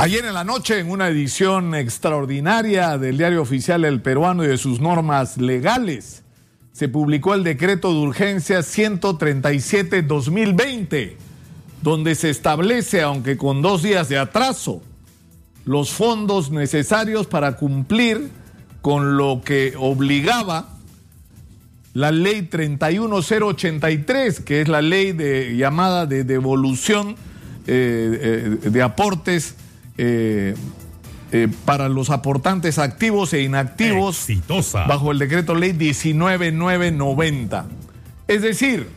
Ayer en la noche, en una edición extraordinaria del diario oficial El Peruano y de sus normas legales, se publicó el decreto de urgencia 137-2020, donde se establece, aunque con dos días de atraso, los fondos necesarios para cumplir con lo que obligaba la ley 31083, que es la ley de, llamada de devolución eh, eh, de aportes eh, eh, para los aportantes activos e inactivos bajo el decreto ley 19990. Es decir,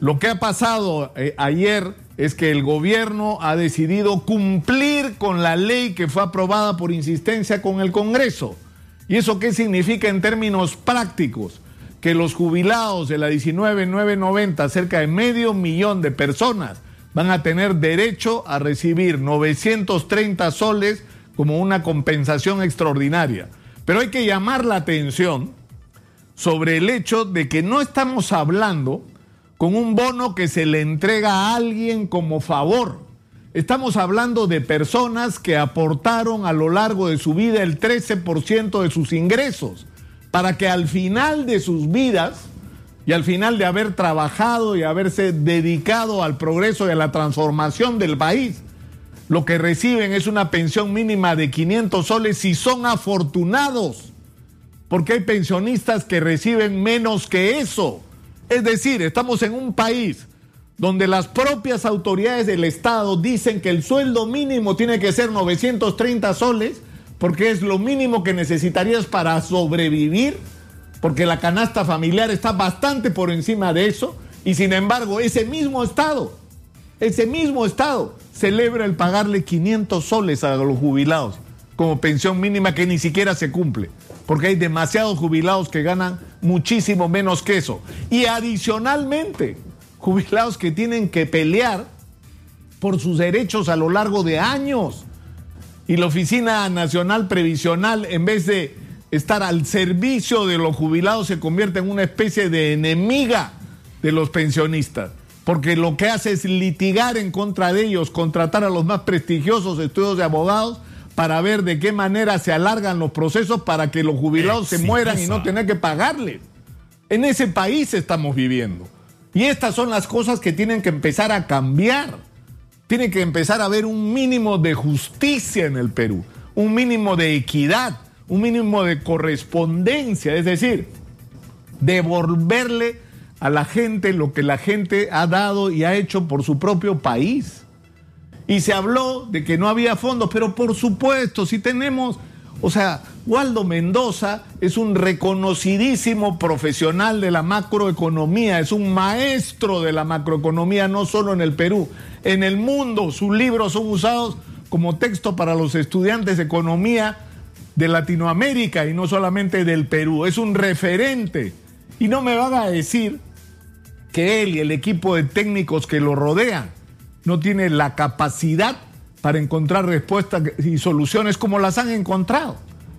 lo que ha pasado eh, ayer es que el gobierno ha decidido cumplir con la ley que fue aprobada por insistencia con el Congreso. ¿Y eso qué significa en términos prácticos? Que los jubilados de la 19990, cerca de medio millón de personas, van a tener derecho a recibir 930 soles como una compensación extraordinaria. Pero hay que llamar la atención sobre el hecho de que no estamos hablando con un bono que se le entrega a alguien como favor. Estamos hablando de personas que aportaron a lo largo de su vida el 13% de sus ingresos para que al final de sus vidas y al final de haber trabajado y haberse dedicado al progreso y a la transformación del país, lo que reciben es una pensión mínima de 500 soles si son afortunados, porque hay pensionistas que reciben menos que eso. Es decir, estamos en un país donde las propias autoridades del Estado dicen que el sueldo mínimo tiene que ser 930 soles, porque es lo mínimo que necesitarías para sobrevivir porque la canasta familiar está bastante por encima de eso, y sin embargo ese mismo Estado, ese mismo Estado celebra el pagarle 500 soles a los jubilados como pensión mínima que ni siquiera se cumple, porque hay demasiados jubilados que ganan muchísimo menos que eso. Y adicionalmente, jubilados que tienen que pelear por sus derechos a lo largo de años. Y la Oficina Nacional Previsional, en vez de estar al servicio de los jubilados se convierte en una especie de enemiga de los pensionistas, porque lo que hace es litigar en contra de ellos, contratar a los más prestigiosos estudios de abogados para ver de qué manera se alargan los procesos para que los jubilados se mueran y no tener que pagarles. En ese país estamos viviendo. Y estas son las cosas que tienen que empezar a cambiar. Tiene que empezar a haber un mínimo de justicia en el Perú, un mínimo de equidad un mínimo de correspondencia, es decir, devolverle a la gente lo que la gente ha dado y ha hecho por su propio país. Y se habló de que no había fondos, pero por supuesto, si tenemos, o sea, Waldo Mendoza es un reconocidísimo profesional de la macroeconomía, es un maestro de la macroeconomía, no solo en el Perú, en el mundo. Sus libros son usados como texto para los estudiantes de economía de Latinoamérica y no solamente del Perú. Es un referente. Y no me van a decir que él y el equipo de técnicos que lo rodean no tienen la capacidad para encontrar respuestas y soluciones como las han encontrado.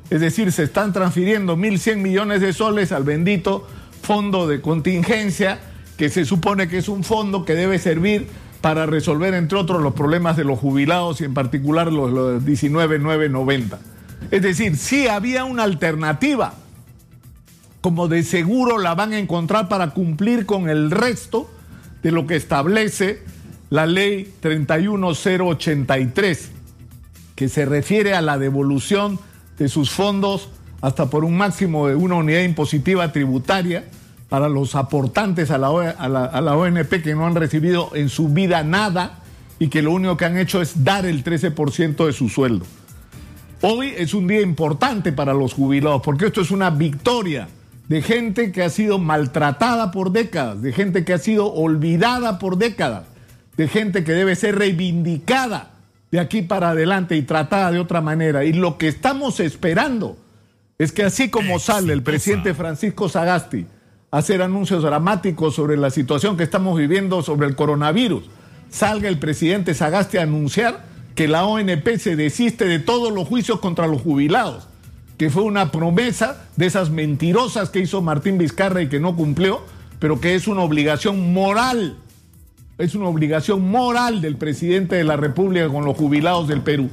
Es decir, se están transfiriendo 1.100 millones de soles al bendito fondo de contingencia, que se supone que es un fondo que debe servir para resolver, entre otros, los problemas de los jubilados y en particular los, los 19.990. Es decir, sí había una alternativa, como de seguro la van a encontrar para cumplir con el resto de lo que establece la ley 31083, que se refiere a la devolución de sus fondos hasta por un máximo de una unidad impositiva tributaria para los aportantes a la, a la, a la ONP que no han recibido en su vida nada y que lo único que han hecho es dar el 13% de su sueldo. Hoy es un día importante para los jubilados porque esto es una victoria de gente que ha sido maltratada por décadas, de gente que ha sido olvidada por décadas, de gente que debe ser reivindicada de aquí para adelante y tratada de otra manera. Y lo que estamos esperando es que así como sale el presidente Francisco Sagasti a hacer anuncios dramáticos sobre la situación que estamos viviendo sobre el coronavirus, salga el presidente Sagasti a anunciar que la ONP se desiste de todos los juicios contra los jubilados, que fue una promesa de esas mentirosas que hizo Martín Vizcarra y que no cumplió, pero que es una obligación moral, es una obligación moral del presidente de la República con los jubilados del Perú.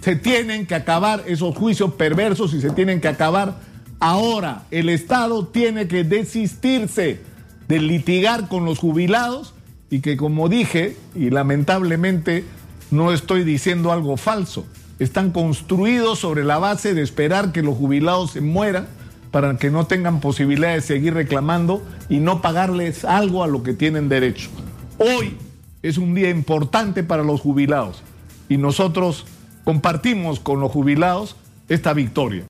Se tienen que acabar esos juicios perversos y se tienen que acabar ahora. El Estado tiene que desistirse de litigar con los jubilados y que como dije, y lamentablemente no estoy diciendo algo falso, están construidos sobre la base de esperar que los jubilados se mueran para que no tengan posibilidad de seguir reclamando y no pagarles algo a lo que tienen derecho. Hoy es un día importante para los jubilados y nosotros compartimos con los jubilados esta victoria.